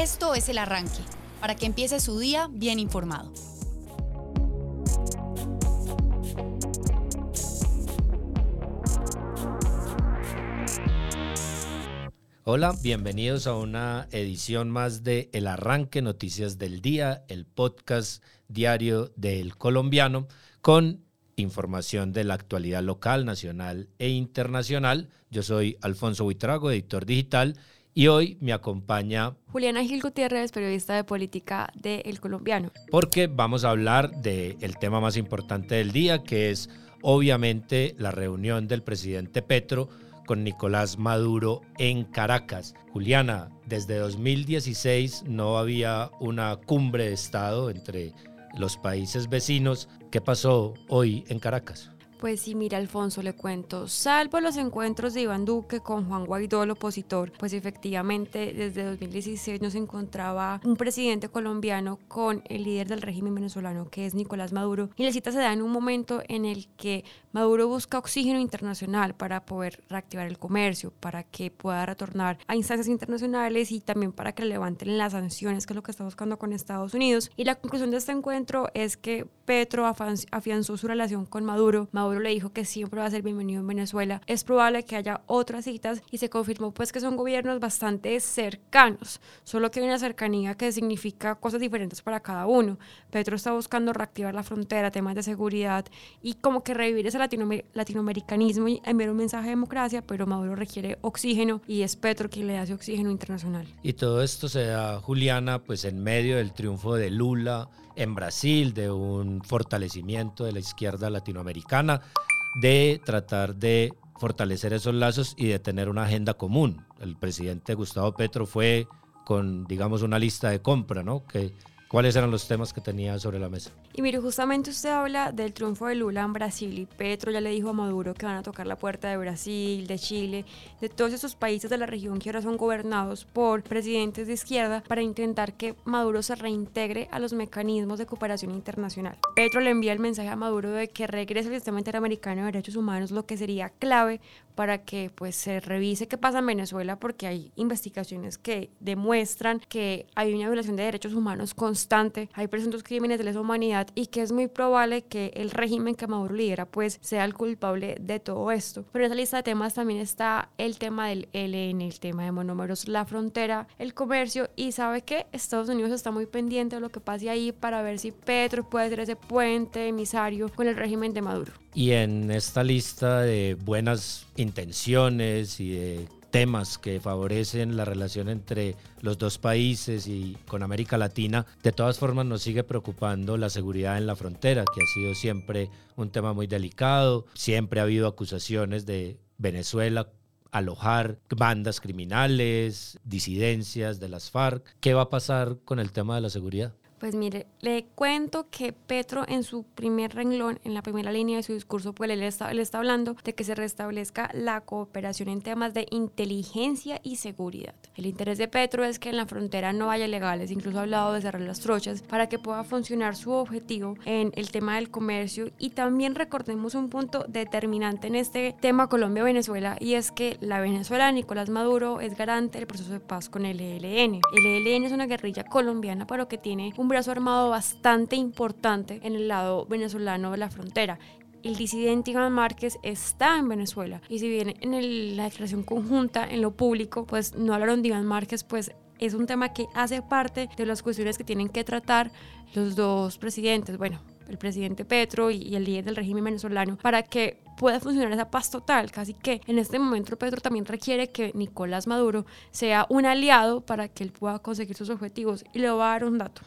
Esto es el arranque, para que empiece su día bien informado. Hola, bienvenidos a una edición más de El Arranque Noticias del Día, el podcast diario del colombiano, con información de la actualidad local, nacional e internacional. Yo soy Alfonso Buitrago, editor digital, y hoy me acompaña Juliana Gil Gutiérrez, periodista de política de El Colombiano. Porque vamos a hablar del tema más importante del día, que es obviamente la reunión del presidente Petro con Nicolás Maduro en Caracas. Juliana, desde 2016 no había una cumbre de Estado entre los países vecinos. ¿Qué pasó hoy en Caracas? Pues sí, mira, Alfonso, le cuento. Salvo los encuentros de Iván Duque con Juan Guaidó, el opositor, pues efectivamente desde 2016 nos encontraba un presidente colombiano con el líder del régimen venezolano, que es Nicolás Maduro. Y la cita se da en un momento en el que Maduro busca oxígeno internacional para poder reactivar el comercio, para que pueda retornar a instancias internacionales y también para que levanten las sanciones, que es lo que está buscando con Estados Unidos. Y la conclusión de este encuentro es que Petro afianzó su relación con Maduro. Maduro le dijo que siempre va a ser bienvenido en Venezuela. Es probable que haya otras citas y se confirmó pues que son gobiernos bastante cercanos, solo que hay una cercanía que significa cosas diferentes para cada uno. Petro está buscando reactivar la frontera, temas de seguridad y como que revivir ese latinoamericanismo y enviar un mensaje de democracia, pero Maduro requiere oxígeno y es Petro quien le hace oxígeno internacional. Y todo esto se da, Juliana, pues en medio del triunfo de Lula en Brasil, de un fortalecimiento de la izquierda latinoamericana, de tratar de fortalecer esos lazos y de tener una agenda común. El presidente Gustavo Petro fue con, digamos, una lista de compra, ¿no? Que ¿Cuáles eran los temas que tenía sobre la mesa? Y mire, justamente usted habla del triunfo de Lula en Brasil y Petro ya le dijo a Maduro que van a tocar la puerta de Brasil, de Chile, de todos esos países de la región que ahora son gobernados por presidentes de izquierda para intentar que Maduro se reintegre a los mecanismos de cooperación internacional. Petro le envía el mensaje a Maduro de que regrese al sistema interamericano de derechos humanos, lo que sería clave para que pues se revise qué pasa en Venezuela porque hay investigaciones que demuestran que hay una violación de derechos humanos constante, hay presuntos crímenes de lesa humanidad y que es muy probable que el régimen que Maduro lidera pues sea el culpable de todo esto. Pero en esa lista de temas también está el tema del ELN, el tema de monómeros, la frontera, el comercio y sabe que Estados Unidos está muy pendiente de lo que pase ahí para ver si Petro puede ser ese puente emisario con el régimen de Maduro. Y en esta lista de buenas intenciones y de temas que favorecen la relación entre los dos países y con América Latina, de todas formas nos sigue preocupando la seguridad en la frontera, que ha sido siempre un tema muy delicado. Siempre ha habido acusaciones de Venezuela alojar bandas criminales, disidencias de las FARC. ¿Qué va a pasar con el tema de la seguridad? Pues mire, le cuento que Petro en su primer renglón, en la primera línea de su discurso, pues él está, él está hablando de que se restablezca la cooperación en temas de inteligencia y seguridad. El interés de Petro es que en la frontera no haya legales, incluso ha hablado de cerrar las trochas para que pueda funcionar su objetivo en el tema del comercio y también recordemos un punto determinante en este tema Colombia-Venezuela y es que la Venezuela Nicolás Maduro es garante del proceso de paz con el ELN. El ELN es una guerrilla colombiana pero que tiene un brazo armado bastante importante en el lado venezolano de la frontera. El disidente Iván Márquez está en Venezuela y si bien en la declaración conjunta, en lo público, pues no hablaron de Iván Márquez, pues es un tema que hace parte de las cuestiones que tienen que tratar los dos presidentes. Bueno, el presidente Petro y, el líder del régimen venezolano para que pueda funcionar esa paz total. Casi que en este momento Petro también requiere que Nicolás Maduro sea un aliado para que él pueda conseguir sus objetivos. Y le voy a dar un dato.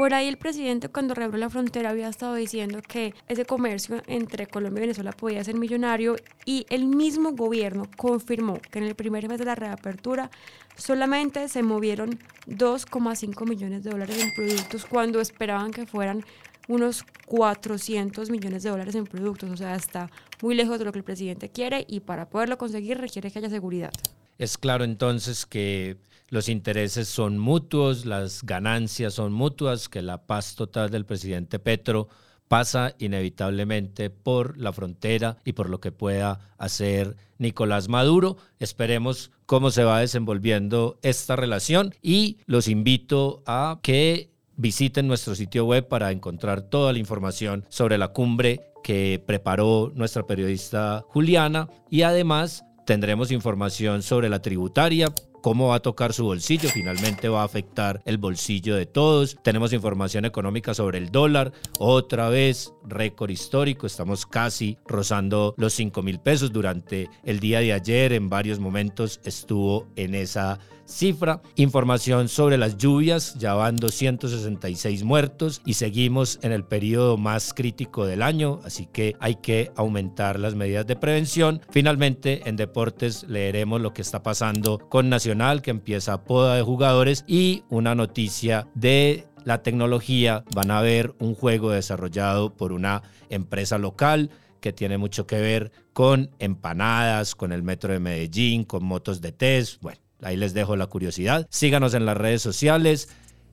Por ahí el presidente cuando reabrió la frontera había estado diciendo que ese comercio entre Colombia y Venezuela podía ser millonario y el mismo gobierno confirmó que en el primer mes de la reapertura solamente se movieron 2,5 millones de dólares en productos cuando esperaban que fueran unos 400 millones de dólares en productos. O sea, está muy lejos de lo que el presidente quiere y para poderlo conseguir requiere que haya seguridad. Es claro entonces que los intereses son mutuos, las ganancias son mutuas, que la paz total del presidente Petro pasa inevitablemente por la frontera y por lo que pueda hacer Nicolás Maduro. Esperemos cómo se va desenvolviendo esta relación y los invito a que visiten nuestro sitio web para encontrar toda la información sobre la cumbre que preparó nuestra periodista Juliana y además tendremos información sobre la tributaria cómo va a tocar su bolsillo, finalmente va a afectar el bolsillo de todos. Tenemos información económica sobre el dólar, otra vez récord histórico, estamos casi rozando los 5 mil pesos durante el día de ayer, en varios momentos estuvo en esa cifra. Información sobre las lluvias, ya van 266 muertos y seguimos en el periodo más crítico del año, así que hay que aumentar las medidas de prevención. Finalmente, en deportes leeremos lo que está pasando con Nacional, que empieza poda de jugadores y una noticia de la tecnología. Van a ver un juego desarrollado por una empresa local que tiene mucho que ver con empanadas, con el metro de Medellín, con motos de test. Bueno, Ahí les dejo la curiosidad. Síganos en las redes sociales.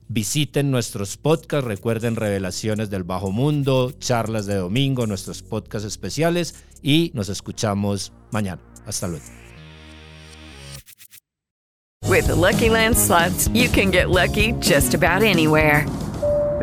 Visiten nuestros podcasts, recuerden Revelaciones del Bajo Mundo, charlas de domingo, nuestros podcasts especiales y nos escuchamos mañana. Hasta luego. With Lucky Land slots, you can get lucky just about anywhere.